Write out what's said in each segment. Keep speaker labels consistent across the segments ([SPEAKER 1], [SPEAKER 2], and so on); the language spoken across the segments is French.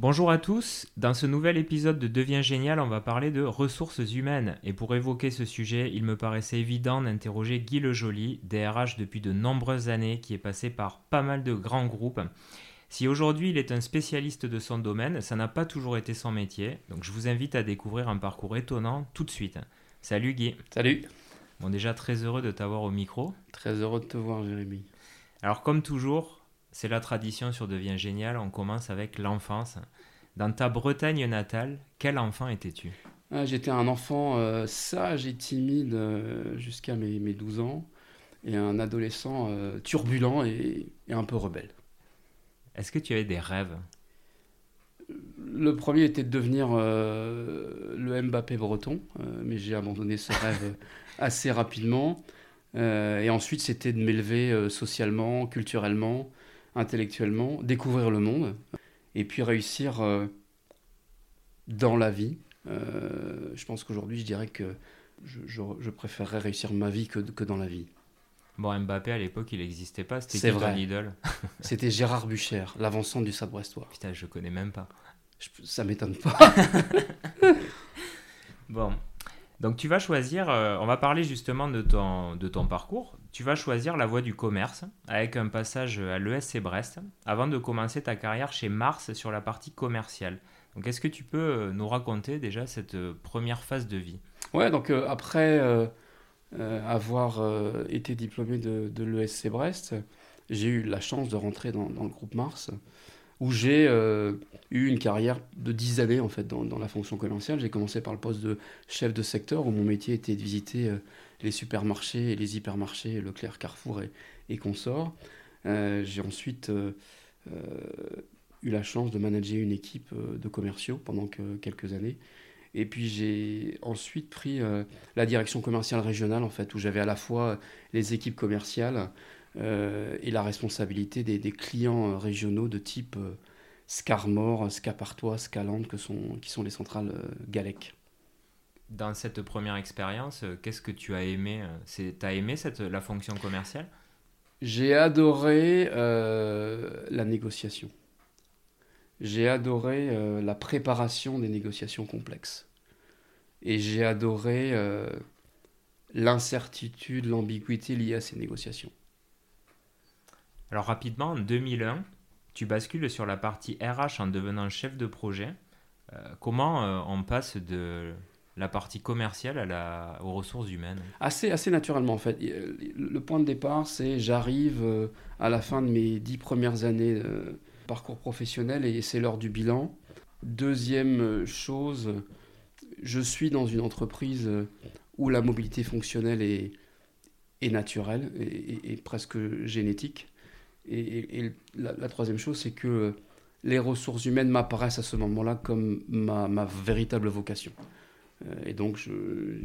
[SPEAKER 1] Bonjour à tous, dans ce nouvel épisode de Devient Génial, on va parler de ressources humaines. Et pour évoquer ce sujet, il me paraissait évident d'interroger Guy Le Joly, DRH depuis de nombreuses années, qui est passé par pas mal de grands groupes. Si aujourd'hui il est un spécialiste de son domaine, ça n'a pas toujours été son métier, donc je vous invite à découvrir un parcours étonnant tout de suite. Salut Guy.
[SPEAKER 2] Salut.
[SPEAKER 1] Bon déjà très heureux de t'avoir au micro.
[SPEAKER 2] Très heureux de te voir Jérémy.
[SPEAKER 1] Alors comme toujours, c'est la tradition sur Devient Génial, on commence avec l'enfance. Dans ta Bretagne natale, quel enfant étais-tu?
[SPEAKER 2] Ah, J'étais un enfant euh, sage et timide euh, jusqu'à mes, 12 ans, et un adolescent euh, turbulent et, un peu rebelle.
[SPEAKER 1] Est-ce que tu avais des rêves?
[SPEAKER 2] Le premier était de devenir le Mbappé breton, mais j'ai abandonné ce rêve assez rapidement. et ensuite, c'était de m'élever socialement, culturellement, intellectuellement, découvrir le monde, et puis réussir euh, dans la vie. Euh, je pense qu'aujourd'hui, je dirais que je, préférerais réussir ma vie que, que dans la vie.
[SPEAKER 1] Bon, Mbappé à l'époque, il n'existait pas, c'était
[SPEAKER 2] vrai.
[SPEAKER 1] idole?
[SPEAKER 2] c'était Gérard Bucher, l'avancement du Stade Brestois.
[SPEAKER 1] Putain, je connais même pas.
[SPEAKER 2] ça m'étonne pas.
[SPEAKER 1] bon, donc tu vas choisir, euh, on va parler justement de ton, de ton parcours. Tu vas choisir la voie du commerce avec un passage à l'ESC Brest avant de commencer ta carrière chez Mars sur la partie commerciale. Donc est-ce que tu peux euh, nous raconter déjà cette euh, première phase de vie?
[SPEAKER 2] Ouais, donc après avoir été diplômé de, l'ESC Brest, j'ai eu la chance de rentrer dans le groupe Mars où j'ai euh, eu une carrière de 10 années en fait dans, la fonction commerciale. J'ai commencé par le poste de chef de secteur où mon métier était de visiter euh, les supermarchés et les hypermarchés, Leclerc, Carrefour et, consorts. Euh, j'ai ensuite eu la chance de manager une équipe de commerciaux pendant quelques années. Et puis j'ai ensuite pris la direction commerciale régionale en fait où j'avais à la fois les équipes commerciales et la responsabilité des, clients euh, régionaux de type euh, Scarmore, Scapartois, Scaland, que sont, qui sont les centrales Galec.
[SPEAKER 1] Dans cette première expérience, qu'est-ce que tu as aimé Tu as aimé cette, la fonction commerciale?
[SPEAKER 2] J'ai adoré la négociation. J'ai adoré la préparation des négociations complexes. Et j'ai adoré l'incertitude, l'ambiguïté liée à ces négociations.
[SPEAKER 1] Alors rapidement, en 2001, tu bascules sur la partie RH en devenant chef de projet. Euh, comment euh, on passe de la partie commerciale aux ressources humaines?
[SPEAKER 2] Assez, assez naturellement en fait. Le point de départ, c'est j'arrive euh, à la fin de mes dix premières années de parcours professionnel et c'est l'heure du bilan. Deuxième chose, je suis dans une entreprise où la mobilité fonctionnelle est naturelle et presque génétique. Et, la, troisième chose, c'est que les ressources humaines m'apparaissent à ce moment-là comme ma, véritable vocation. Euh, et donc,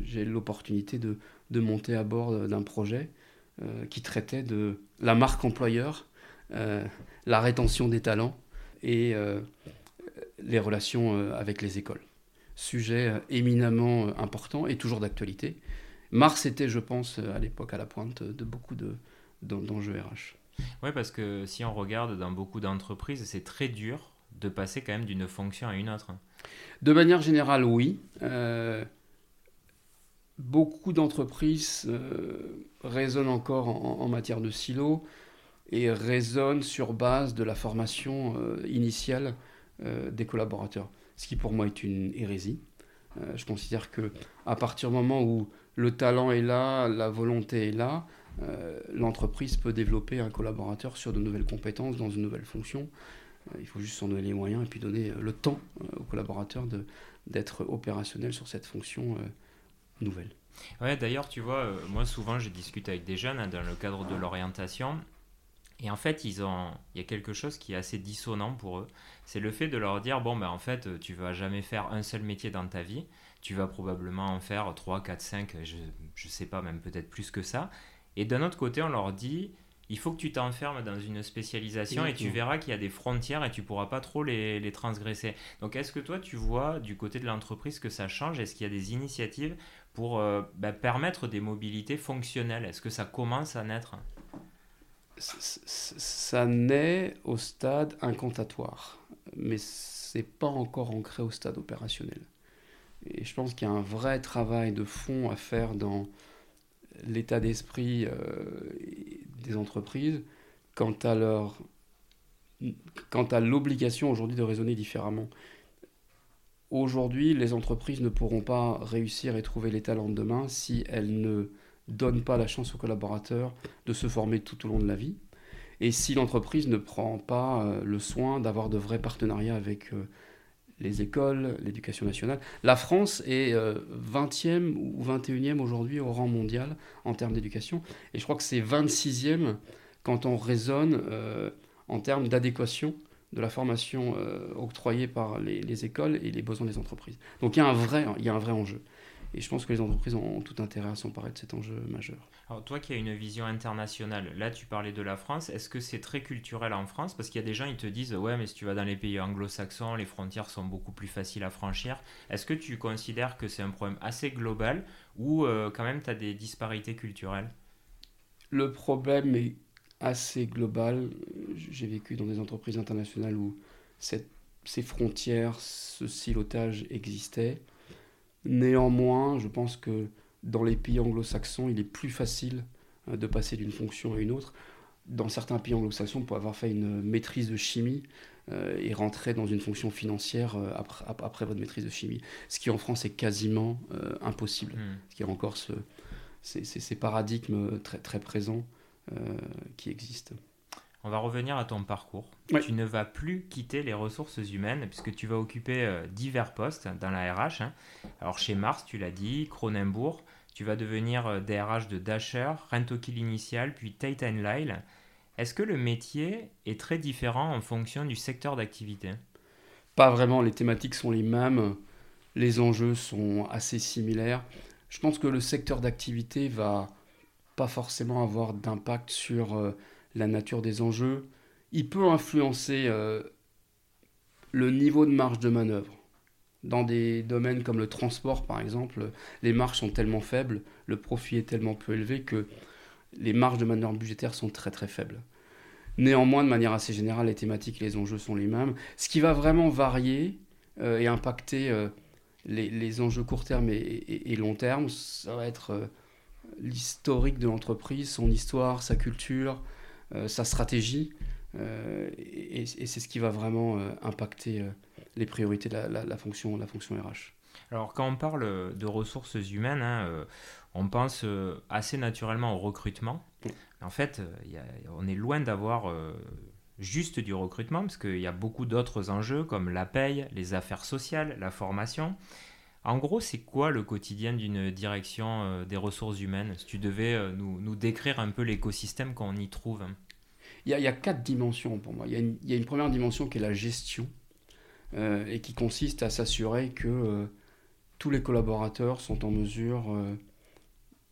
[SPEAKER 2] j'ai l'opportunité de, monter à bord d'un projet euh, qui traitait de la marque employeur, euh, la rétention des talents et les relations avec les écoles. Sujet éminemment important et toujours d'actualité. Mars était, je pense, à l'époque à la pointe de beaucoup d'enjeux RH.
[SPEAKER 1] Oui, parce que si on regarde dans beaucoup d'entreprises, c'est très dur de passer quand même d'une fonction à une autre.
[SPEAKER 2] De manière générale, oui. Euh, beaucoup d'entreprises euh, raisonnent encore en, matière de silo et raisonnent sur base de la formation euh, initiale des collaborateurs, ce qui pour moi est une hérésie. je considère que à partir du moment où le talent est là, la volonté est là, euh, l'entreprise peut développer un collaborateur sur de nouvelles compétences dans une nouvelle fonction. Euh, il faut juste s'en donner les moyens et puis donner euh, le temps au collaborateur d'être opérationnel sur cette fonction nouvelle.
[SPEAKER 1] Ouais, d'ailleurs, tu vois, moi souvent je discute avec des jeunes hein, dans le cadre de l'orientation. Et en fait, ils ont, il y a quelque chose qui est assez dissonant pour eux. C'est le fait de leur dire bon, ben en fait, tu vas jamais faire un seul métier dans ta vie. Tu vas probablement en faire 3, 4, 5, je ne sais pas, même peut-être plus que ça. Et d'un autre côté, on leur dit, il faut que tu t'enfermes dans une spécialisation et tu verras qu'il y a des frontières et tu pourras pas trop les, les transgresser. Donc est-ce que toi, tu vois du côté de l'entreprise que ça change? Est-ce qu'il y a des initiatives pour euh, bah, permettre des mobilités fonctionnelles? Est-ce que ça commence à naître?
[SPEAKER 2] Ça naît au stade incantatoire. mais c'est pas encore ancré au stade opérationnel. Et je pense qu'il y a un vrai travail de fond à faire dans l'état d'esprit des entreprises quant à leur quant à l'obligation aujourd'hui de raisonner différemment. Aujourd'hui, les entreprises ne pourront pas réussir et trouver les talents de demain si elles ne donnent pas la chance aux collaborateurs de se former tout au long de la vie. Et si l'entreprise ne prend pas euh, le soin d'avoir de vrais partenariats avec euh, les écoles, l'éducation nationale. La France est 20e euh, ou 21e aujourd'hui au rang mondial en termes d'éducation. Et je crois que c'est 26e quand on raisonne en termes d'adéquation de la formation euh, octroyée par les, écoles et les besoins des entreprises. Donc il y a un vrai, il y a un vrai enjeu. Et je pense que les entreprises ont tout intérêt à s'emparer de cet enjeu majeur.
[SPEAKER 1] Alors toi qui as une vision internationale, là tu parlais de la France, est-ce que c'est très culturel en France? Parce qu'il y a des gens, ils te disent, ouais mais si tu vas dans les pays anglo-saxons, les frontières sont beaucoup plus faciles à franchir. Est-ce que tu considères que c'est un problème assez global ou euh, quand même tu as des disparités culturelles?
[SPEAKER 2] Le problème est assez global. J'ai vécu dans des entreprises internationales où cette, ces frontières, ce silotage existait. Néanmoins, je pense que dans les pays anglo-saxons, il est plus facile euh, de passer d'une fonction à une autre. Dans certains pays anglo-saxons, pour avoir fait une maîtrise de chimie euh, et rentrer dans une fonction financière euh, après, après, votre maîtrise de chimie, ce qui en France est quasiment impossible. Hmm. Ce qui est encore ce, ces, ces, paradigmes très, très présents qui existent.
[SPEAKER 1] On va revenir à ton parcours. Tu ne vas plus quitter les ressources humaines puisque tu vas occuper euh, divers postes dans la RH. Hein. Alors chez Mars, tu l'as dit, Cronenbourg, tu vas devenir DRH euh, de Dasher, Rentokill Initial, puis Tate Lyle. Est-ce que le métier est très différent en fonction du secteur d'activité?
[SPEAKER 2] Pas vraiment, les thématiques sont les mêmes, les enjeux sont assez similaires. Je pense que le secteur d'activité va pas forcément avoir d'impact sur euh, la nature des enjeux. Il peut influencer euh, le niveau de marge de manœuvre. Dans des domaines comme le transport, par exemple, les marges sont tellement faibles, le profit est tellement peu élevé que les marges de manœuvre budgétaires sont très très faibles. Néanmoins, de manière assez générale, les thématiques et les enjeux sont les mêmes. Ce qui va vraiment varier euh, et impacter les, enjeux court terme et, long terme, ça va être l'historique de l'entreprise, son histoire, sa culture, euh, sa stratégie. Euh, et, c'est ce qui va vraiment euh, impacter les priorités de la, fonction, la fonction RH.
[SPEAKER 1] Alors quand on parle de ressources humaines, hein, on pense assez naturellement au recrutement. En fait, on est loin d'avoir juste du recrutement, parce qu'il y a beaucoup d'autres enjeux comme la paye, les affaires sociales, la formation. En gros, c'est quoi le quotidien d'une direction euh, des ressources humaines? Si tu devais euh, nous, décrire un peu l'écosystème qu'on y trouve.
[SPEAKER 2] Il y, a, quatre dimensions pour moi. Il y, a une, première dimension qui est la gestion euh, et qui consiste à s'assurer que tous les collaborateurs sont en mesure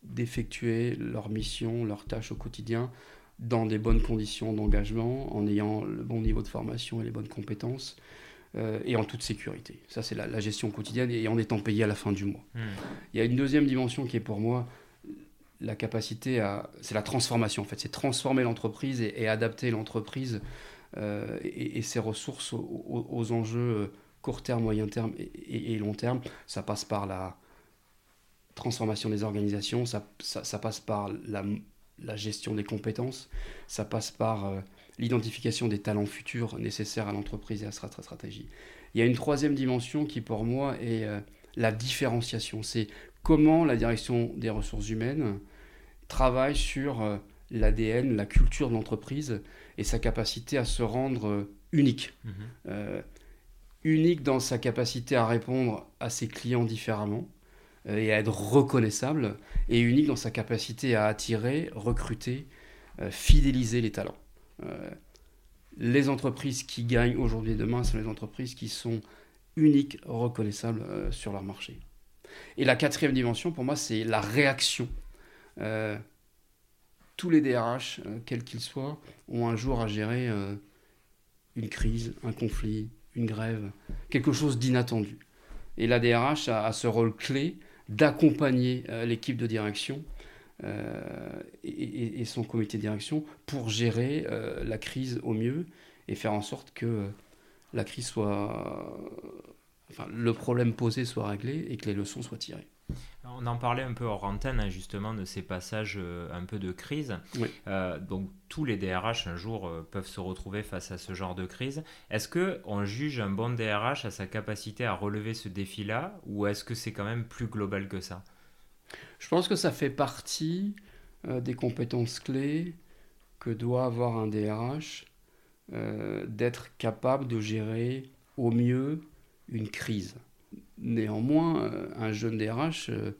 [SPEAKER 2] d'effectuer leur mission, leurs tâches au quotidien dans des bonnes conditions d'engagement, en ayant le bon niveau de formation et les bonnes compétences, euh, et en toute sécurité. Ça, c'est la, gestion quotidienne et en étant payé à la fin du mois. Hmm. Il y a une deuxième dimension qui est pour moi la capacité à. C'est la transformation, en fait. C'est transformer l'entreprise et, adapter l'entreprise euh, et, ses ressources aux, enjeux euh, court terme, moyen terme et, long terme. Ça passe par la transformation des organisations, ça, ça, passe par la, la, gestion des compétences, ça passe par l'identification des talents futurs nécessaires à l'entreprise et à sa stratégie. Il y a une troisième dimension qui pour moi est euh, la différenciation. C'est comment la direction des ressources humaines travaille sur euh, l'ADN, la culture de l'entreprise et sa capacité à se rendre euh, unique. Mhm. unique dans sa capacité à répondre à ses clients différemment et à être reconnaissable, et unique dans sa capacité à attirer, recruter, fidéliser les talents. Euh, les entreprises qui gagnent aujourd'hui et demain sont les entreprises qui sont uniques, reconnaissables euh, sur leur marché. Et la quatrième dimension, pour moi, c'est la réaction. Euh, tous les DRH, quels qu'ils soient, ont un jour à gérer une crise, un conflit, une grève, quelque chose d'inattendu. Et la DRH a, ce rôle clé d'accompagner l'équipe de direction euh, et, son comité de direction pour gérer euh, la crise au mieux et faire en sorte que la crise soit, enfin, le problème posé soit réglé et que les leçons soient tirées.
[SPEAKER 1] On en parlait un peu hors antenne, hein, justement, de ces passages euh, un peu de crise. Euh, donc, tous les DRH, un jour, euh, peuvent se retrouver face à ce genre de crise. Est-ce qu'on juge un bon DRH à sa capacité à relever ce défi-là, ou est-ce que c'est quand même plus global que ça?
[SPEAKER 2] Je pense que ça fait partie des compétences clés que doit avoir un DRH, d'être capable de gérer au mieux une crise. Néanmoins, euh, un jeune DRH, euh,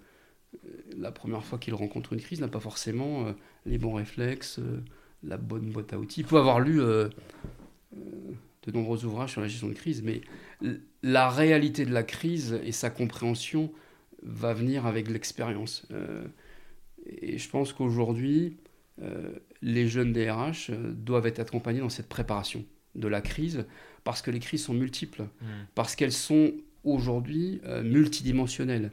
[SPEAKER 2] la première fois qu'il rencontre une crise, n'a pas forcément euh, les bons réflexes, la bonne boîte à outils. Il peut avoir lu de nombreux ouvrages sur la gestion de crise, mais la réalité de la crise et sa compréhension va venir avec l'expérience. et je pense qu'aujourd'hui, les jeunes DRH doivent être accompagnés dans cette préparation de la crise, parce que les crises sont multiples, mmh. parce qu'elles sont aujourd'hui euh, multidimensionnel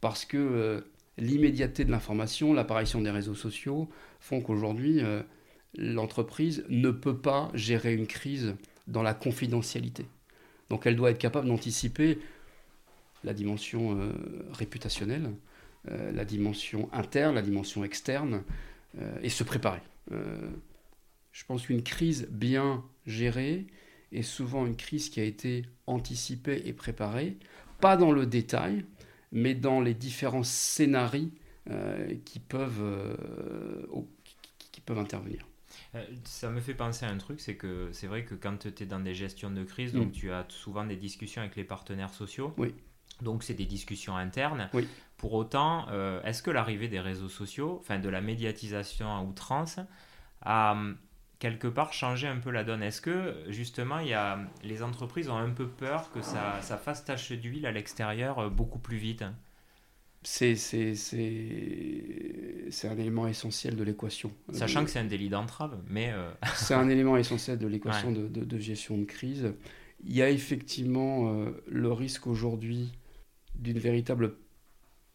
[SPEAKER 2] parce que euh, l'immédiateté de l'information, l'apparition des réseaux sociaux font qu'aujourd'hui, euh, l'entreprise ne peut pas gérer une crise dans la confidentialité. Donc elle doit être capable d'anticiper la dimension réputationnelle, la dimension interne, la dimension externe, et se préparer. je pense qu'une crise bien gérée, est souvent une crise qui a été anticipée et préparée, pas dans le détail, mais dans les différents scénarios euh, qui, peuvent, euh, qui, peuvent intervenir.
[SPEAKER 1] Euh, ça me fait penser à un truc, c'est que c'est vrai que quand tu es dans des gestions de crise, donc mm. tu as souvent des discussions avec les partenaires sociaux.
[SPEAKER 2] Oui.
[SPEAKER 1] Donc c'est des discussions internes.
[SPEAKER 2] Oui.
[SPEAKER 1] Pour autant, est-ce que l'arrivée des réseaux sociaux, enfin de la médiatisation à outrance, a quelque part changer un peu la donne? Est-ce que justement il y a, les entreprises ont un peu peur que ça, ça fasse tache d'huile à l'extérieur euh, beaucoup plus vite?
[SPEAKER 2] C'est, c'est, c'est, un élément essentiel de l'équation.
[SPEAKER 1] Sachant que c'est un délit d'entrave, mais... Euh,
[SPEAKER 2] c'est un élément essentiel de l'équation de, de, gestion de crise. Il y a effectivement euh, le risque aujourd'hui d'une véritable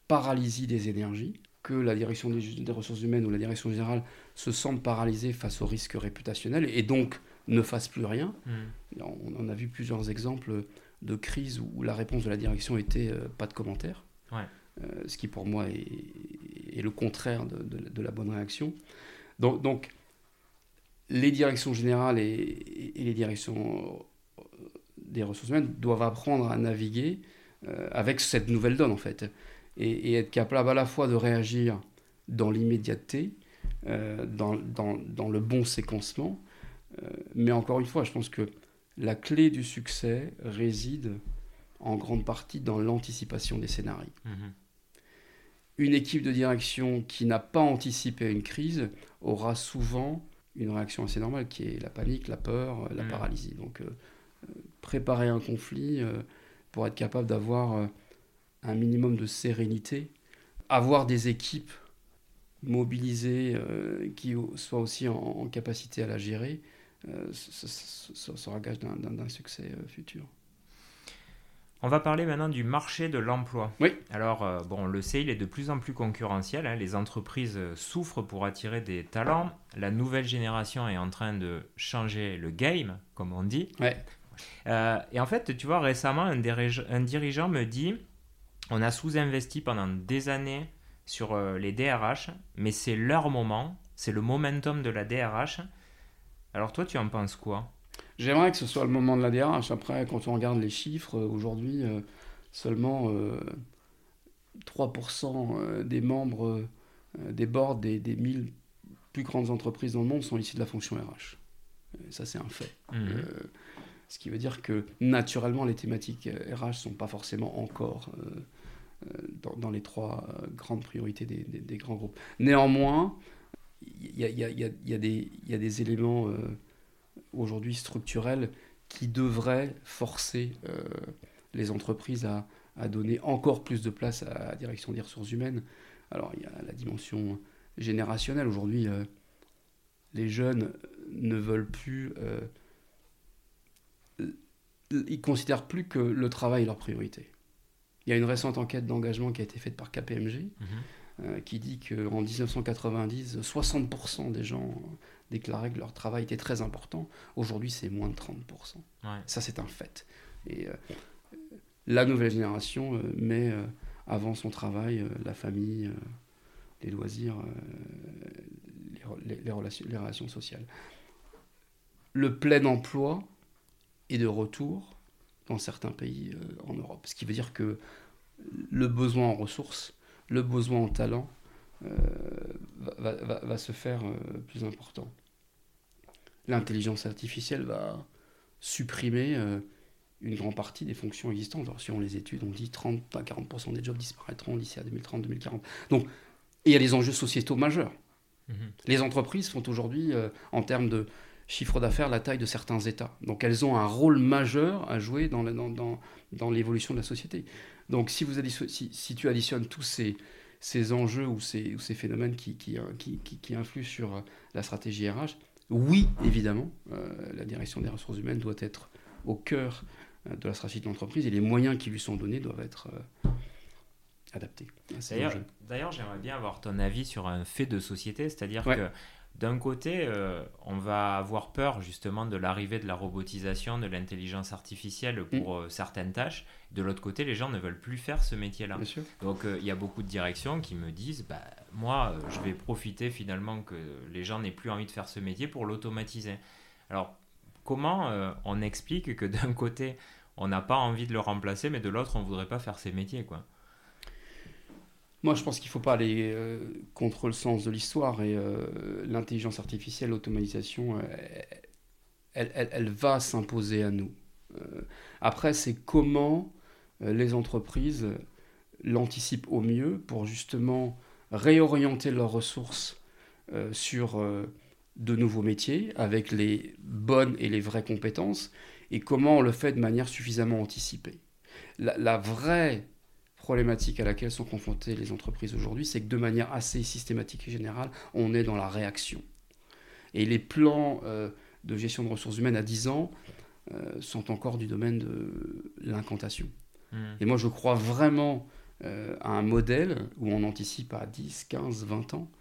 [SPEAKER 2] paralysie des énergies que la direction des, ressources humaines ou la direction générale se sentent paralysées face au risque réputationnel et donc ne fassent plus rien. Hmm. On en a vu plusieurs exemples de crises où la réponse de la direction était euh, pas de commentaires,
[SPEAKER 1] euh,
[SPEAKER 2] ce qui pour moi est, le contraire de, la bonne réaction. Donc, donc, les directions générales et, les directions euh, des ressources humaines doivent apprendre à naviguer avec cette nouvelle donne en fait et, être capable à la fois de réagir dans l'immédiateté, euh, dans, dans, dans, le bon séquencement. Euh, mais encore une fois, je pense que la clé du succès réside en grande partie dans l'anticipation des scénarios. Mhm. Une équipe de direction qui n'a pas anticipé une crise aura souvent une réaction assez normale qui est la panique, la peur, la mhm. paralysie. Donc euh, préparer un conflit pour être capable d'avoir un minimum de sérénité, avoir des équipes mobilisées euh, qui soient aussi en, capacité à la gérer, euh, ça, sera gage d'un succès euh, futur.
[SPEAKER 1] On va parler maintenant du marché de l'emploi.
[SPEAKER 2] Oui.
[SPEAKER 1] Alors, bon, le sait, il est de plus en plus concurrentiel. Hein. Les entreprises souffrent pour attirer des talents. La nouvelle génération est en train de changer le game, comme on dit.
[SPEAKER 2] Ouais.
[SPEAKER 1] Et en fait, tu vois, récemment, un, un dirigeant me dit on a sous-investi pendant des années sur euh, les DRH, mais c'est leur moment, c'est le momentum de la DRH. Alors toi, tu en penses quoi?
[SPEAKER 2] J'aimerais que ce soit le moment de la DRH. Après, quand on regarde les chiffres, euh, aujourd'hui, euh, seulement 3% des membres des boards des, des 1000 plus grandes entreprises dans le monde sont issus de la fonction RH. Ça, c'est un fait. Mmh. Ce qui veut dire que naturellement, les thématiques RH ne sont pas forcément encore dans, dans, les trois euh, grandes priorités des, grands groupes. Néanmoins, il y, a, des éléments euh, aujourd'hui structurels qui devraient forcer euh, les entreprises à, donner encore plus de place à la direction des ressources humaines. Alors, il y a la dimension générationnelle. Aujourd'hui, les jeunes ne veulent plus ils considèrent plus que le travail est leur priorité. Il y a une récente enquête d'engagement qui a été faite par KPMG. Mhm. qui dit qu'en 1990, 60% des gens déclaraient que leur travail était très important. Aujourd'hui, c'est moins de 30%. Ça, c'est un fait. Et la nouvelle génération met avant son travail la famille, les loisirs, les, relations, les relations sociales. Le plein emploi est de retour dans certains pays euh, en Europe. Ce qui veut dire que le besoin en ressources, le besoin en talent euh, va, va, va, se faire euh, plus important. L'intelligence artificielle va supprimer une grande partie des fonctions existantes. Alors, on les études, on dit 30 à 40% des jobs disparaîtront d'ici à 2030-2040. Donc, il y a des enjeux sociétaux majeurs. Mhm. Les entreprises font aujourd'hui, euh, en termes de chiffre d'affaires, la taille de certains États. Donc elles ont un rôle majeur à jouer dans, l'évolution de la société. Donc si, vous si, tu additionnes tous ces, ces enjeux ou ces, ces phénomènes qui, qui, qui, influent sur euh, la stratégie RH, oui, évidemment, euh, la direction des ressources humaines doit être au cœur de la stratégie de l'entreprise et les moyens qui lui sont donnés doivent être adapté.
[SPEAKER 1] D'ailleurs, j'aimerais bien avoir ton avis sur un fait de société, c'est-à-dire que d'un côté, euh, on va avoir peur justement de l'arrivée de la robotisation, de l'intelligence artificielle pour mm. euh, certaines tâches. De l'autre côté, les gens ne veulent plus faire ce métier-là. Donc euh, il y a beaucoup de directions qui me disent, bah, moi, je vais profiter finalement que les gens n'aient plus envie de faire ce métier pour l'automatiser. Alors, comment on explique que d'un côté, on n'a pas envie de le remplacer, mais de l'autre, on ne voudrait pas faire ces métiers quoi?
[SPEAKER 2] Moi, je pense qu'il ne faut pas aller euh, contre le sens de l'histoire et euh, l'intelligence artificielle, l'automatisation, euh, elle, va s'imposer à nous. après, c'est comment les entreprises l'anticipent au mieux pour justement réorienter leurs ressources sur de nouveaux métiers avec les bonnes et les vraies compétences et comment on le fait de manière suffisamment anticipée. La vraie problématique à laquelle sont confrontées les entreprises aujourd'hui, c'est que de manière assez systématique et générale, on est dans la réaction. Et les plans euh, de gestion de ressources humaines à 10 ans euh, sont encore du domaine de l'incantation. Hmm. Et moi, je crois vraiment euh, à un modèle où on anticipe à 10, 15, 20 ans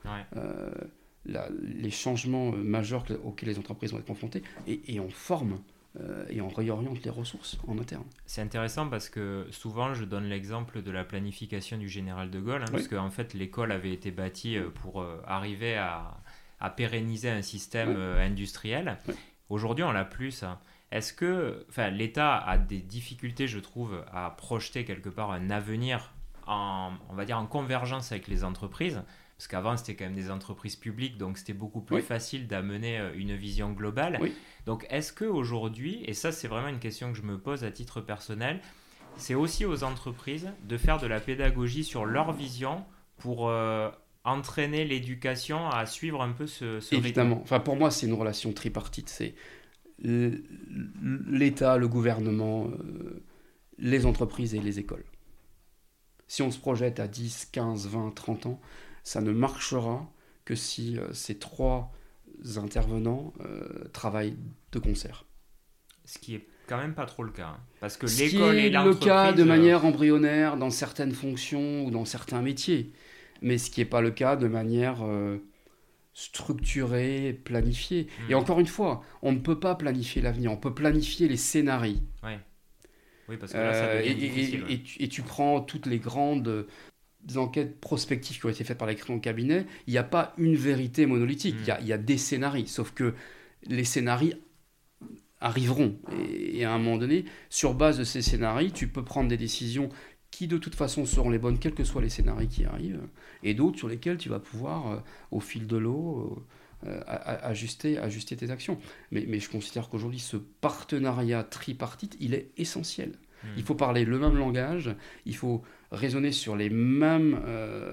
[SPEAKER 2] les changements majeurs auxquels les entreprises vont être confrontées et, et on forme euh, et on réoriente les ressources en interne.
[SPEAKER 1] C'est intéressant parce que souvent je donne l'exemple de la planification du général de Gaulle, hein, parce qu'en fait l'école avait été bâtie euh, pour euh, arriver à, à, pérenniser un système industriel. Aujourd'hui on l'a plus ça. Est-ce que l'État a des difficultés, je trouve, à projeter quelque part un avenir en, on va dire, en convergence avec les entreprises? Parce qu'avant c'était quand même des entreprises publiques, donc c'était beaucoup plus facile d'amener une vision globale. Oui. Donc est-ce qu'aujourd'hui, et ça c'est vraiment une question que je me pose à titre personnel, c'est aussi aux entreprises de faire de la pédagogie sur leur vision pour euh, entraîner l'éducation à suivre un peu ce, ce
[SPEAKER 2] Évidemment. Enfin, pour moi, c'est une relation tripartite. C'est l'État, le gouvernement, euh, les entreprises et les écoles. Si on se projette à 10, 15, 20, 30 ans, ça ne marchera que si euh, ces trois intervenants euh, travaillent de concert.
[SPEAKER 1] Ce qui est quand même pas trop le cas. Hein. Parce que
[SPEAKER 2] l'école et l'entreprise... le cas de euh, manière embryonnaire dans certaines fonctions ou dans certains métiers. Mais ce qui n'est pas le cas de manière euh, structurée, planifiée. Hmm. Et encore une fois, on ne peut pas planifier l'avenir. On peut planifier les scénarios.
[SPEAKER 1] Oui, parce que là, ça devient
[SPEAKER 2] et. Et, et, tu, prends toutes les grandes des enquêtes prospectives qui ont été faites par les clients cabinet, il n'y a pas une vérité monolithique, il, y a, des scénarios, sauf que les scénarios arriveront. Et, à un moment donné, sur base de ces scénarios, tu peux prendre des décisions qui de toute façon seront les bonnes, quels que soient les scénarios qui arrivent, et d'autres sur lesquels tu vas pouvoir, euh, au fil de l'eau, euh, ajuster, ajuster tes actions. Mais, mais je considère qu'aujourd'hui, ce partenariat tripartite, il est essentiel. Hmm. Il faut parler le même langage, il faut raisonner sur les mêmes, euh,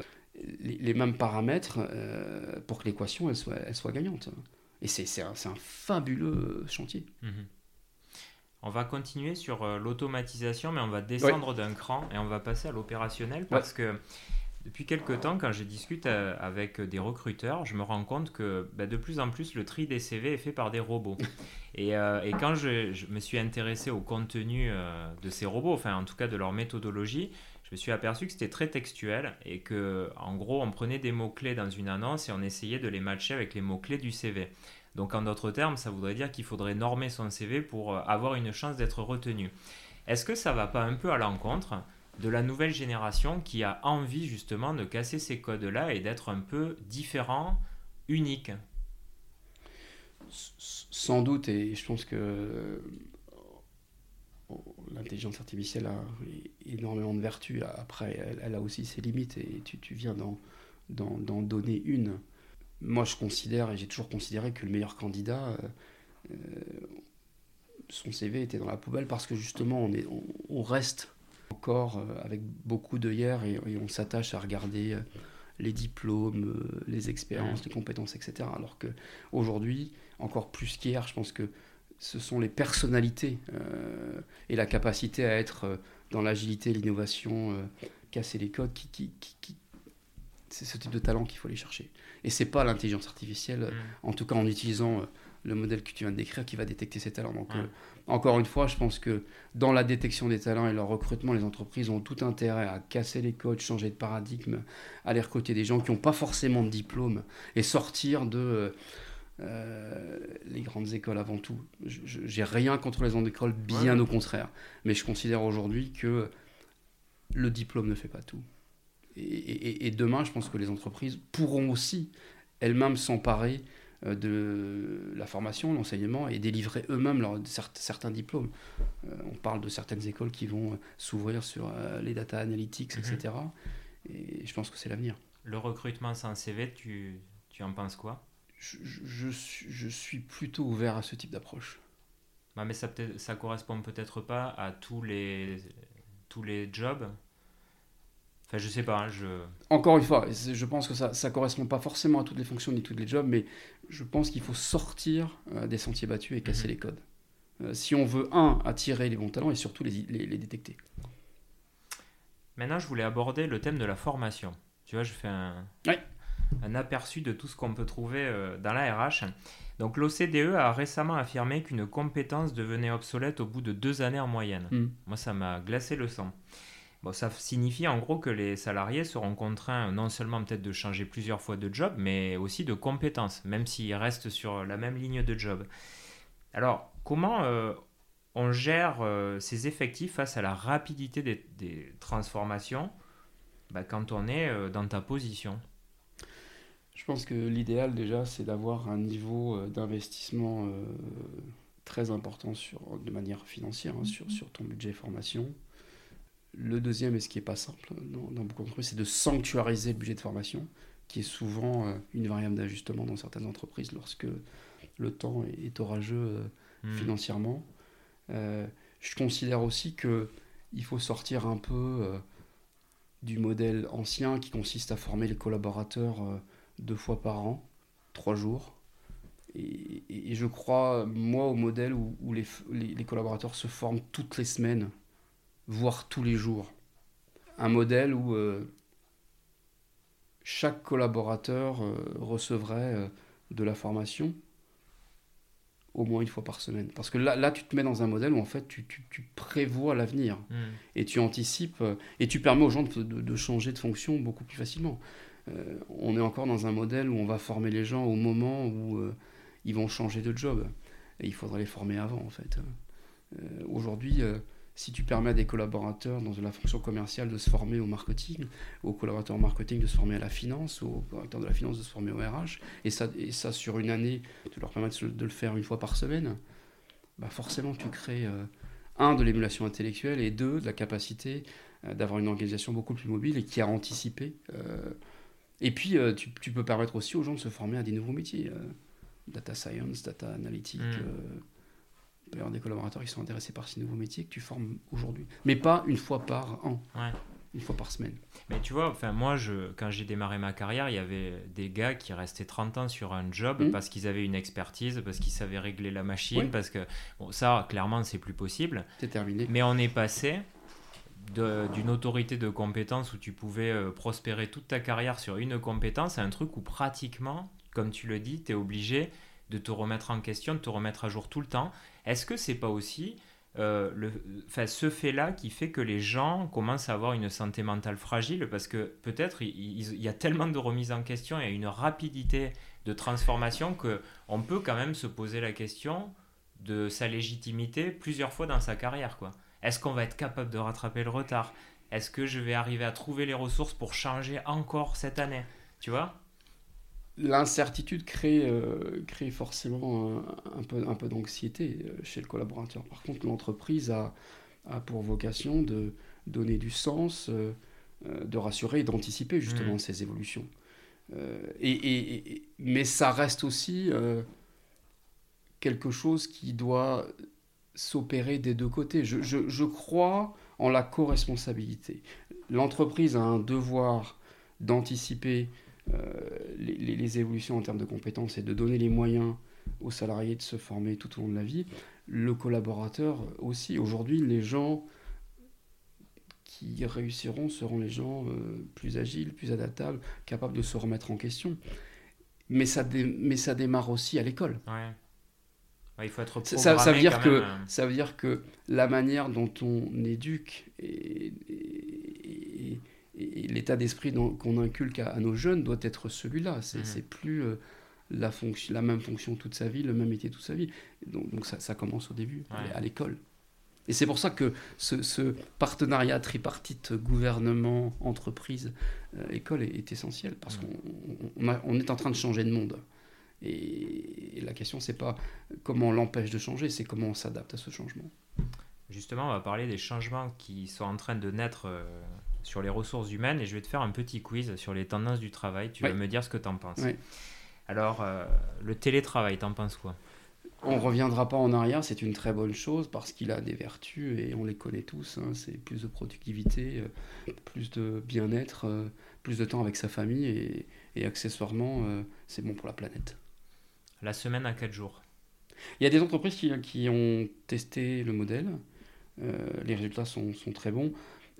[SPEAKER 2] les, mêmes paramètres euh, pour que l'équation elle soit, elle soit gagnante. Et c'est un, un, fabuleux chantier. Mhm.
[SPEAKER 1] On va continuer sur euh, l'automatisation, mais on va descendre d'un cran et on va passer à l'opérationnel parce que depuis quelques temps, quand je discute avec des recruteurs, je me rends compte que bah, de plus en plus le tri des CV est fait par des robots. et, et, quand je, je, me suis intéressé au contenu de ces robots, enfin en tout cas de leur méthodologie, je me suis aperçu que c'était très textuel et que, en gros, on prenait des mots-clés dans une annonce et on essayait de les matcher avec les mots-clés du CV. Donc, en d'autres termes, ça voudrait dire qu'il faudrait normer son CV pour euh, avoir une chance d'être retenu. Est-ce que ça va pas un peu à l'encontre de la nouvelle génération qui a envie justement de casser ces codes-là et d'être un peu différent, unique
[SPEAKER 2] Sans doute, et je pense que l'intelligence artificielle a énormément de vertus. Après, elle, a aussi ses limites et tu, viens d'en donner une. Moi, je considère et j'ai toujours considéré que le meilleur candidat, euh, euh, son CV était dans la poubelle parce que justement, on, reste encore euh, avec beaucoup d'œillères et, et on s'attache à regarder les diplômes, les expériences, les compétences, etc. Alors qu'aujourd'hui, encore plus qu'hier, je pense que ce sont les personnalités euh, et la capacité à être euh, dans l'agilité, l'innovation, euh, casser les codes, qui, c'est ce type de talent qu'il faut aller chercher. Et c'est pas l'intelligence artificielle, mm. en tout cas en utilisant le modèle que tu viens de décrire, qui va détecter ces talents. Donc, encore une fois, je pense que dans la détection des talents et leur recrutement, les entreprises ont tout intérêt à casser les codes, changer de paradigme, aller recruter des gens qui n'ont pas forcément de diplôme et sortir de euh, les grandes écoles avant tout. J'ai rien contre les grandes écoles, bien au contraire. Mais je considère aujourd'hui que le diplôme ne fait pas tout. Et, demain, je pense que les entreprises pourront aussi elles-mêmes s'emparer euh, de la formation, l'enseignement et délivrer eux-mêmes certains diplômes. Euh, on parle de certaines écoles qui vont s'ouvrir sur les data analytics, etc. Mhm. Et je pense que c'est l'avenir.
[SPEAKER 1] Le recrutement sans CV, tu, tu en penses quoi?
[SPEAKER 2] Je, je, suis plutôt ouvert à ce type d'approche.
[SPEAKER 1] Bah, mais ça, peut ça correspond peut-être pas à tous les, tous les jobs? Enfin, je sais pas. Hein, je...
[SPEAKER 2] Encore une fois, je pense que ça ne correspond pas forcément à toutes les fonctions ni tous les jobs, mais je pense qu'il faut sortir euh, des sentiers battus et casser mhm. les codes. Euh, si on veut, un, attirer les bons talents et surtout les, les, les, détecter.
[SPEAKER 1] Maintenant, je voulais aborder le thème de la formation. Tu vois, je fais un,
[SPEAKER 2] ouais
[SPEAKER 1] un aperçu de tout ce qu'on peut trouver euh, dans la RH. Donc l'OCDE a récemment affirmé qu'une compétence devenait obsolète au bout de deux années en moyenne. Hmm. Moi, ça m'a glacé le sang. Bon, ça signifie en gros que les salariés seront contraints non seulement peut-être de changer plusieurs fois de job, mais aussi de compétences, même s'ils restent sur la même ligne de job. Alors, comment euh, on gère euh, ces effectifs face à la rapidité des, transformations bah, quand on est dans ta position?
[SPEAKER 2] Je pense que l'idéal déjà, c'est d'avoir un niveau euh, d'investissement euh, très important sur, de manière financière hein, sur, sur ton budget formation. Le deuxième, et ce qui n'est pas simple dans, beaucoup d'entreprises, c'est de sanctuariser le budget de formation, qui est souvent euh, une variable d'ajustement dans certaines entreprises lorsque le temps est, orageux hmm. financièrement. je considère aussi qu'il faut sortir un peu du modèle ancien qui consiste à former les collaborateurs deux fois par an, trois jours. Et, je crois, moi, au modèle où, les, les, collaborateurs se forment toutes les semaines, voire tous les jours. Un modèle où euh, chaque collaborateur euh, recevrait euh, de la formation au moins une fois par semaine. Parce que là, là tu te mets dans un modèle où en fait tu, tu, tu prévois l'avenir hmm. et tu anticipes et tu permets aux gens de, de, de, changer de fonction beaucoup plus facilement. Euh, on est encore dans un modèle où on va former les gens au moment où euh, ils vont changer de job. Et il faudrait les former avant, en fait. Euh, aujourd'hui, si tu permets à des collaborateurs dans la fonction commerciale de se former au marketing, aux collaborateurs marketing de se former à la finance, aux collaborateurs de la finance de se former au RH, et ça, et ça sur une année, tu leur permets de le faire une fois par semaine, bah forcément tu crées, un, de l'émulation intellectuelle, et deux, de la capacité d'avoir une organisation beaucoup plus mobile et qui a anticipé et puis, euh, tu, tu, peux permettre aussi aux gens de se former à des nouveaux métiers. Euh, data science, data analytics. Mm. Peut y avoir des collaborateurs qui sont intéressés par ces nouveaux métiers que tu formes aujourd'hui. Mais pas une fois par an. Une fois par semaine.
[SPEAKER 1] Mais tu vois, enfin moi, je, quand j'ai démarré ma carrière, il y avait des gars qui restaient 30 ans sur un job mm. parce qu'ils avaient une expertise, parce qu'ils savaient régler la machine, parce que bon, ça, clairement, c'est plus possible.
[SPEAKER 2] C'est terminé.
[SPEAKER 1] Mais on est passé d'une autorité de compétence où tu pouvais euh, prospérer toute ta carrière sur une compétence à un truc où pratiquement, comme tu le dis, tu es obligé de te remettre en question, de te remettre à jour tout le temps. Est-ce que c'est pas aussi euh, ce fait-là qui fait que les gens commencent à avoir une santé mentale fragile parce que peut-être il, y a tellement de remises en question et une rapidité de transformation que on peut quand même se poser la question de sa légitimité plusieurs fois dans sa carrière. quoi. Est-ce qu'on va être capable de rattraper le retard? Est-ce que je vais arriver à trouver les ressources pour changer encore cette année? Tu vois?
[SPEAKER 2] L'incertitude crée, euh, crée forcément un, peu, un peu d'anxiété euh, chez le collaborateur. Par contre, l'entreprise a, a, pour vocation de donner du sens, euh, de rassurer et d'anticiper justement mmh. ces évolutions. Et, et, mais ça reste aussi quelque chose qui doit s'opérer des deux côtés. Je, je, je crois en la co-responsabilité. L'entreprise a un devoir d'anticiper euh, les, les, évolutions en termes de compétences et de donner les moyens aux salariés de se former tout au long de la vie. Le collaborateur aussi. Aujourd'hui, les gens qui réussiront seront les gens euh, plus agiles, plus adaptables, capables de se remettre en question. Mais ça, mais ça démarre aussi à l'école.
[SPEAKER 1] Ouais il faut être
[SPEAKER 2] ça, ça, veut dire que, ça veut dire que la manière dont on éduque et, l'état d'esprit qu'on inculque à, nos jeunes doit être celui-là. C'est mmh. plus euh, la, fonction, la même fonction toute sa vie, le même métier toute sa vie. Donc, donc ça, ça, commence au début, à l'école. Et c'est pour ça que ce, ce partenariat tripartite gouvernement, entreprise, euh, école est, est, essentiel, parce mmh. qu'on on est en train de changer de monde. Et, la question, c'est pas comment on l'empêche de changer, c'est comment on s'adapte à ce changement.
[SPEAKER 1] Justement, on va parler des changements qui sont en train de naître euh, sur les ressources humaines et je vais te faire un petit quiz sur les tendances du travail. Tu vas me dire ce que tu en penses. Alors, euh, le télétravail, t'en penses quoi?
[SPEAKER 2] On ne reviendra pas en arrière, c'est une très bonne chose parce qu'il a des vertus et on les connaît tous. Hein. c'est plus de productivité, euh, plus de bien-être, plus de temps avec sa famille et, et accessoirement, c'est bon pour la planète.
[SPEAKER 1] La semaine à 4 jours.
[SPEAKER 2] Il y a des entreprises qui, qui ont testé le modèle. Euh, les résultats sont, sont très bons.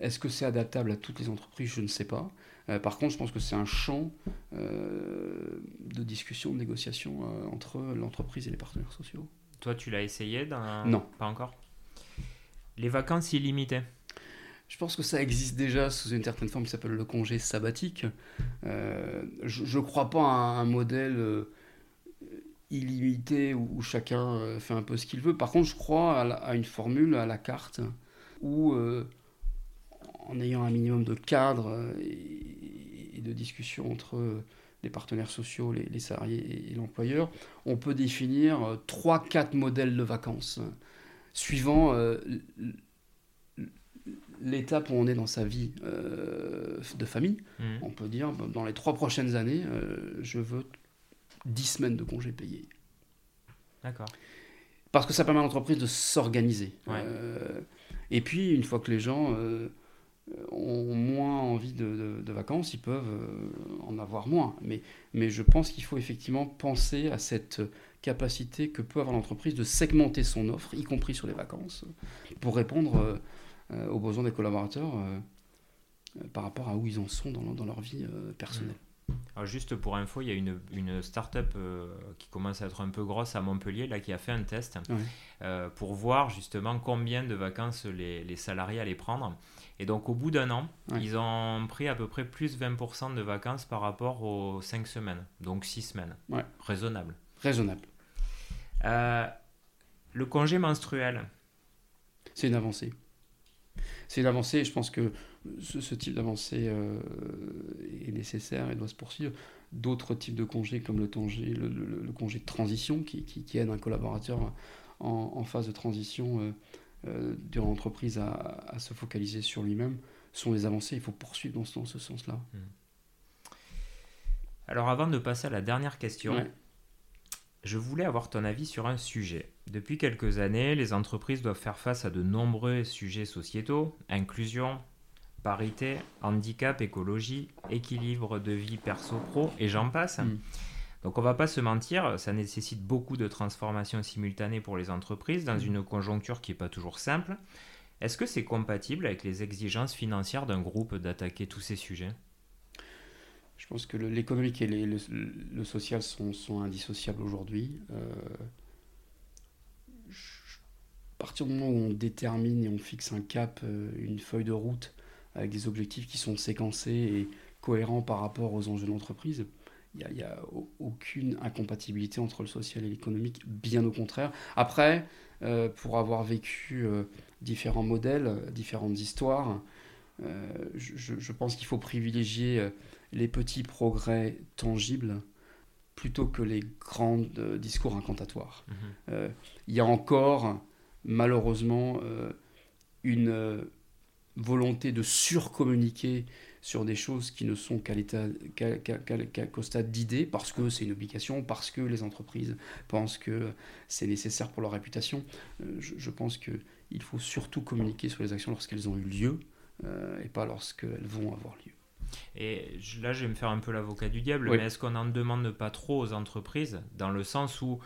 [SPEAKER 2] Est-ce que c'est adaptable à toutes les entreprises? Je ne sais pas. Euh, par contre, je pense que c'est un champ euh, de discussion, de négociation entre l'entreprise et les partenaires sociaux.
[SPEAKER 1] Toi, tu l'as essayé
[SPEAKER 2] Non.
[SPEAKER 1] Pas encore? Les vacances illimitées?
[SPEAKER 2] Je pense que ça existe déjà sous une certaine forme qui s'appelle le congé sabbatique. je ne crois pas à un modèle illimité où, chacun euh, fait un peu ce qu'il veut. Par contre, je crois à, une formule à la carte où, euh, en ayant un minimum de cadre euh, et, de discussion entre les partenaires sociaux, les, salariés et, l'employeur, on peut définir 3-4 modèles de vacances suivant l'étape où on est dans sa vie de famille. Mmh. On peut dire, dans les trois prochaines années, je veux 10 semaines de congés payés.
[SPEAKER 1] D'accord.
[SPEAKER 2] Parce que ça permet à l'entreprise de s'organiser. Euh, et puis, une fois que les gens euh, ont moins envie de, vacances, ils peuvent euh, en avoir moins. Mais, mais je pense qu'il faut effectivement penser à cette capacité que peut avoir l'entreprise de segmenter son offre, y compris sur les vacances, pour répondre aux besoins des collaborateurs par rapport à où ils en sont dans, dans leur vie personnelle.
[SPEAKER 1] Alors juste pour info, il y a une, une start-up euh, qui commence à être un peu grosse à Montpellier là, qui a fait un test euh, pour voir justement combien de vacances les, les, salariés allaient prendre. Et donc au bout d'un an, ils ont pris à peu près plus 20% de vacances par rapport aux 5 semaines, donc 6 semaines. Raisonnable.
[SPEAKER 2] Raisonnable.
[SPEAKER 1] Euh, le congé menstruel.
[SPEAKER 2] C'est une avancée. C'est une avancée, je pense que ce, type d'avancée euh, est nécessaire et doit se poursuivre. D'autres types de congés, comme le, congé, le, congé de transition, qui, qui, aide un collaborateur en, phase de transition euh, euh, durant l'entreprise à, se focaliser sur lui-même, sont des avancées. Il faut poursuivre dans ce, sens-là. Hmm.
[SPEAKER 1] Alors avant de passer à la dernière question, je voulais avoir ton avis sur un sujet. Depuis quelques années, les entreprises doivent faire face à de nombreux sujets sociétaux, inclusion, parité, handicap, écologie, équilibre de vie perso-pro, et j'en passe. Mm. Donc on va pas se mentir, ça nécessite beaucoup de transformations simultanées pour les entreprises dans mm. une conjoncture qui n'est pas toujours simple. Est-ce que c'est compatible avec les exigences financières d'un groupe d'attaquer tous ces sujets?
[SPEAKER 2] Je pense que l'économique et le, social sont, indissociables aujourd'hui. Euh, partir du moment où on détermine et on fixe un cap, euh, une feuille de route avec des objectifs qui sont séquencés et cohérents par rapport aux enjeux de l'entreprise, il n'y a, aucune incompatibilité entre le social et l'économique, bien au contraire. Après, euh, pour avoir vécu euh, différents modèles, différentes histoires, je, je, pense qu'il faut privilégier les petits progrès tangibles plutôt que les grands discours incantatoires. Mhm. Il y a encore malheureusement euh, une euh, volonté de surcommuniquer sur des choses qui ne sont qu'au stade d'idée, parce que c'est une obligation, parce que les entreprises pensent que c'est nécessaire pour leur réputation. Euh, je, pense qu'il faut surtout communiquer sur les actions lorsqu'elles ont eu lieu, et pas lorsqu'elles vont avoir lieu.
[SPEAKER 1] Et là, je vais me faire un peu l'avocat du diable, mais est-ce qu'on n'en demande pas trop aux entreprises, dans le sens où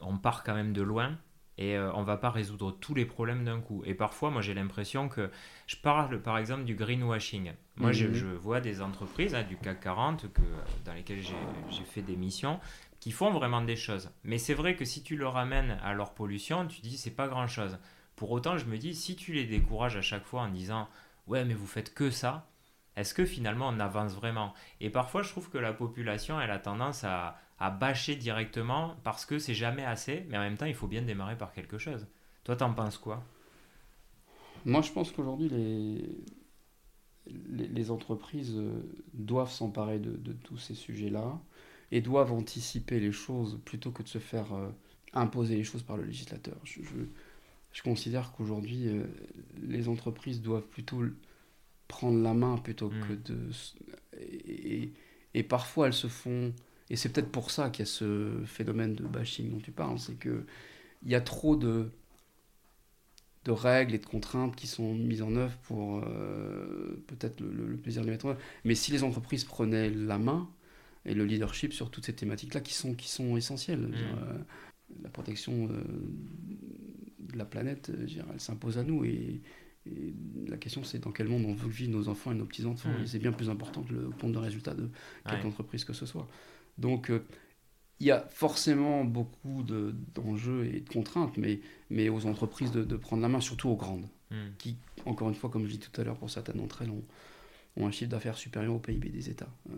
[SPEAKER 1] on part quand même de loin et on euh, on va pas résoudre tous les problèmes d'un coup. Et parfois, moi, j'ai l'impression que je parle par exemple du greenwashing. Moi, je, mhm. vois des entreprises hein, du CAC 40 que, dans lesquelles j'ai fait des missions qui font vraiment des choses. Mais c'est vrai que si tu le ramènes à leur pollution, tu dis c'est pas grand chose. Pour autant, je me dis si tu les décourages à chaque fois en disant ouais, mais vous faites que ça, est-ce que finalement on avance vraiment? Et parfois, je trouve que la population, elle a tendance à, à bâcher directement parce que c'est jamais assez, mais en même temps, il faut bien démarrer par quelque chose. Toi, t'en penses quoi?
[SPEAKER 2] Moi, je pense qu'aujourd'hui, les... les, entreprises euh, doivent s'emparer de, tous ces sujets-là et doivent anticiper les choses plutôt que de se faire euh, imposer les choses par le législateur. Je, je, considère qu'aujourd'hui, euh, les entreprises doivent plutôt prendre la main plutôt que de... Et, et, parfois, elles se font et c'est peut-être pour ça qu'il y a ce phénomène de bashing dont tu parles, c'est qu'il y a trop de, de règles et de contraintes qui sont mises en œuvre pour euh, peut-être le, plaisir de les mettre en œuvre. Mais si les entreprises prenaient la main et le leadership sur toutes ces thématiques-là qui sont, qui sont essentielles, mmh. euh, la protection euh, de la planète, elle s'impose à nous. Et, la question, c'est dans quel monde on veut vivre nos enfants et nos petits-enfants. Mmh. Et c'est bien plus important que le compte de résultat de quelque entreprise que ce soit. Donc euh, il y a forcément beaucoup d'enjeux et de contraintes, mais, mais aux entreprises de, prendre la main, surtout aux grandes, hmm. qui, encore une fois, comme je dis tout à l'heure, pour certaines d'entre elles, ont, ont, un chiffre d'affaires supérieur au PIB des États. Euh,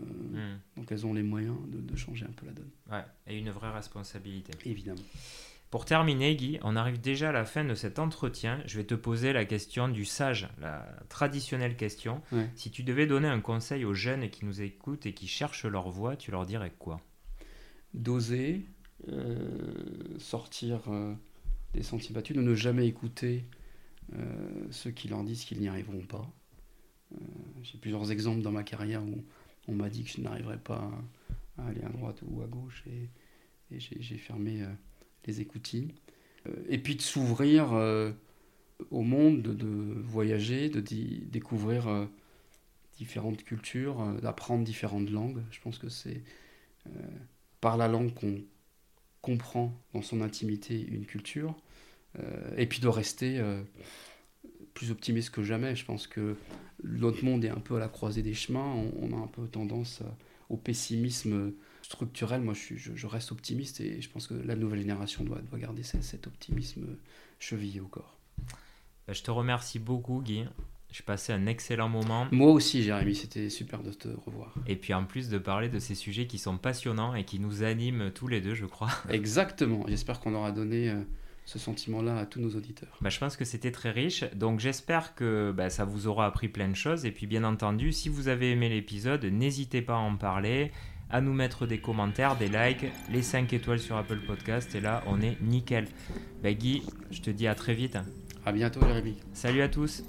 [SPEAKER 2] hmm. Donc elles ont les moyens de, de, changer un peu la donne.
[SPEAKER 1] Ouais, et une vraie responsabilité.
[SPEAKER 2] Évidemment.
[SPEAKER 1] Pour terminer, Guy, on arrive déjà à la fin de cet entretien. Je vais te poser la question du sage, la traditionnelle question. Si tu devais donner un conseil aux jeunes qui nous écoutent et qui cherchent leur voie, tu leur dirais quoi?
[SPEAKER 2] D'oser euh, sortir euh, des sentiers battus, de ne jamais écouter euh, ceux qui leur disent qu'ils n'y arriveront pas. J'ai plusieurs exemples dans ma carrière où on m'a dit que je n'arriverais pas à, aller à droite ou à gauche et, et j'ai fermé les écoutilles. Euh, et puis de s'ouvrir euh, au monde, de, voyager, de découvrir euh, différentes cultures, d'apprendre différentes langues. Je pense que c'est par la langue qu'on comprend dans son intimité une culture. et puis de rester plus optimiste que jamais. Je pense que notre monde est un peu à la croisée des chemins. On, a un peu tendance au pessimisme structurel, moi je, je, reste optimiste et je pense que la nouvelle génération doit, doit garder cet, optimisme chevillé au corps.
[SPEAKER 1] Bah, je te remercie beaucoup Guy. J'ai passé un excellent moment.
[SPEAKER 2] Moi aussi, Jérémy, c'était super de te revoir.
[SPEAKER 1] Et puis en plus de parler de ces sujets qui sont passionnants et qui nous animent tous les deux, je crois.
[SPEAKER 2] Exactement. J'espère qu'on aura donné euh, ce sentiment-là à tous nos auditeurs.
[SPEAKER 1] Bah, je pense que c'était très riche. Donc j'espère que bah, ça vous aura appris plein de choses. Et puis bien entendu, si vous avez aimé l'épisode, n'hésitez pas à en parler à nous mettre des commentaires, des likes, les 5 étoiles sur Apple Podcast. Et là, on est nickel. Bah, Guy, je te dis à très vite.
[SPEAKER 2] À bientôt, Jérémy.
[SPEAKER 1] Salut à tous.